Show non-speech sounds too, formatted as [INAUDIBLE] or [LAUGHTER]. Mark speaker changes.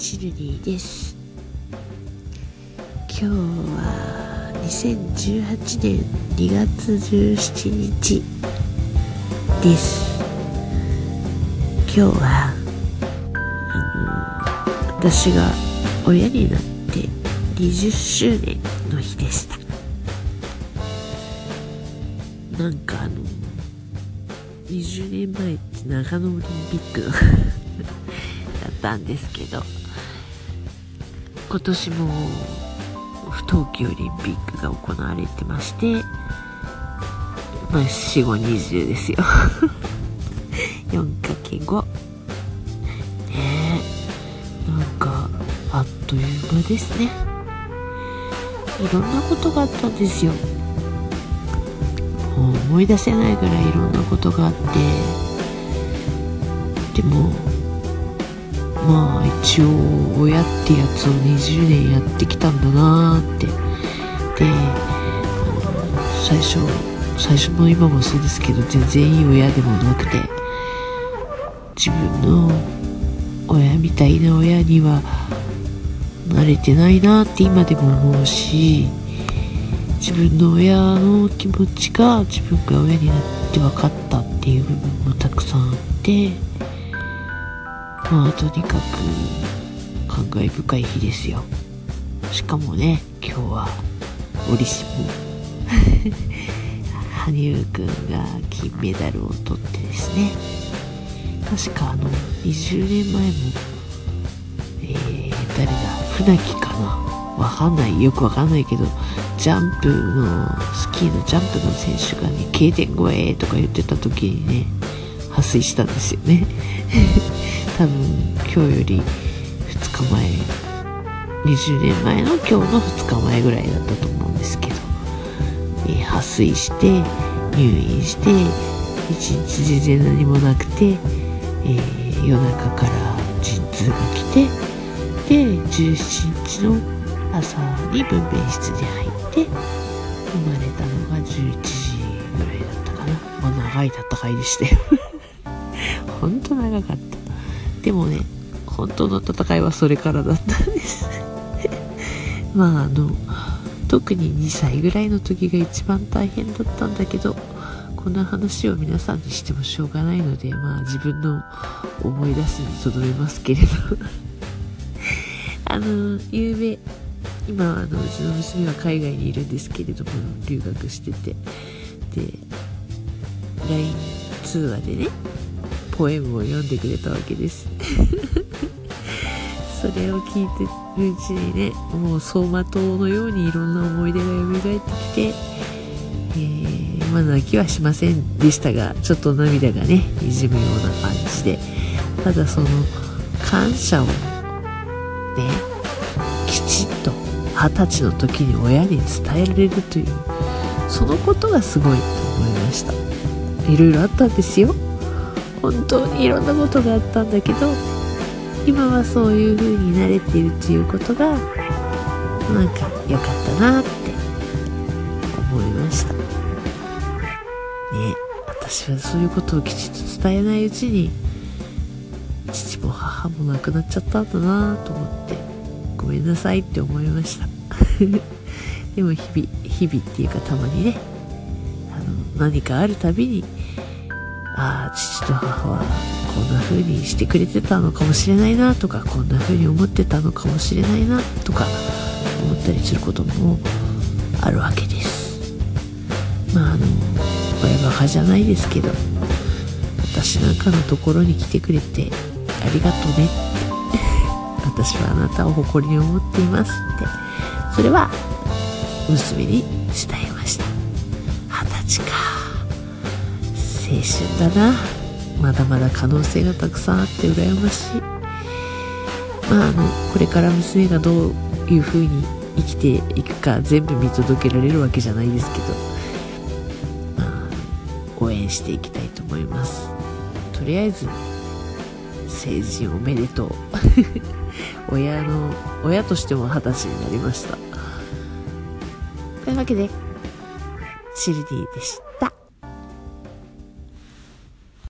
Speaker 1: チルディです。今日は2018年2月17日です。今日はあの私が親になって20周年の日でした。なんかあの20年前って長野オリンピックだったんですけど。今年も不冬季オリンピックが行われてましてまあ4 5 20ですよ。[LAUGHS] 4×5 ねえ。なんかあっという間ですね。いろんなことがあったんですよ。もう思い出せないぐらいいろんなことがあって。でもまあ一応親ってやつを20年やってきたんだなーって。で最初最初の今もそうですけど全然いい親でもなくて自分の親みたいな親には慣れてないなって今でも思うし自分の親の気持ちが自分が親になって分かったっていう部分もたくさんあって。まあとにかく感慨深い日ですよ。しかもね今日は折しも羽生くんが金メダルを取ってですね。確かあの20年前もえー、誰だ船木かな？わかんない。よくわかんないけどジャンプのスキーのジャンプの選手がね K 点超えとか言ってた時にね破水したんですよね。[LAUGHS] 多分今日より2日前20年前の今日の2日前ぐらいだったと思うんですけど、えー、破水して入院して1日全然何もなくて、えー、夜中から陣痛が来てで17日の朝に分娩室に入って生まれたのが11時ぐらいだったかな。まあ長い戦いでしたよ。[LAUGHS] ほんと長かった。でもね本当の戦いはそれからだったんです。[LAUGHS] まああの特に2歳ぐらいの時が一番大変だったんだけどこんな話を皆さんにしてもしょうがないのでまあ自分の思い出すにとどめますけれど。[LAUGHS] あの夕べ今あのうちの娘は海外にいるんですけれども留学してて。で LINE 通話でねポエムを読んでくれたわけです。[LAUGHS] それを聞いてるうちにねもう走馬灯のようにいろんな思い出が蘇ってきて、えー、まあ泣きはしませんでしたがちょっと涙がねにじむような感じでただその感謝をねきちっと二十歳の時に親に伝えられるというそのことがすごいと思いました。いろいろあったんですよ。本当いろんなことがあったんだけど今はそういう風に慣れているということがなんか良かったなって思いました。ね私はそういうことをきちっと伝えないうちに父も母も亡くなっちゃったんだなと思ってごめんなさいって思いました。[LAUGHS] でも日々日々っていうかたまにねあの何かあるたびにああ父と母はこんな風にしてくれてたのかもしれないなとかこんな風に思ってたのかもしれないなとか思ったりすることもあるわけです。まああの親バカじゃないですけど私なんかのところに来てくれてありがとうねって [LAUGHS] 私はあなたを誇りに思っていますってそれは娘に伝えました。二十歳か。青春だな。まだまだ可能性がたくさんあって羨ましい。まああのこれから娘がどういう風に生きていくか全部見届けられるわけじゃないですけど。まあ応援していきたいと思います。とりあえず成人おめでとう。[LAUGHS] 親の親としても二十歳になりました。というわけでシルディでした。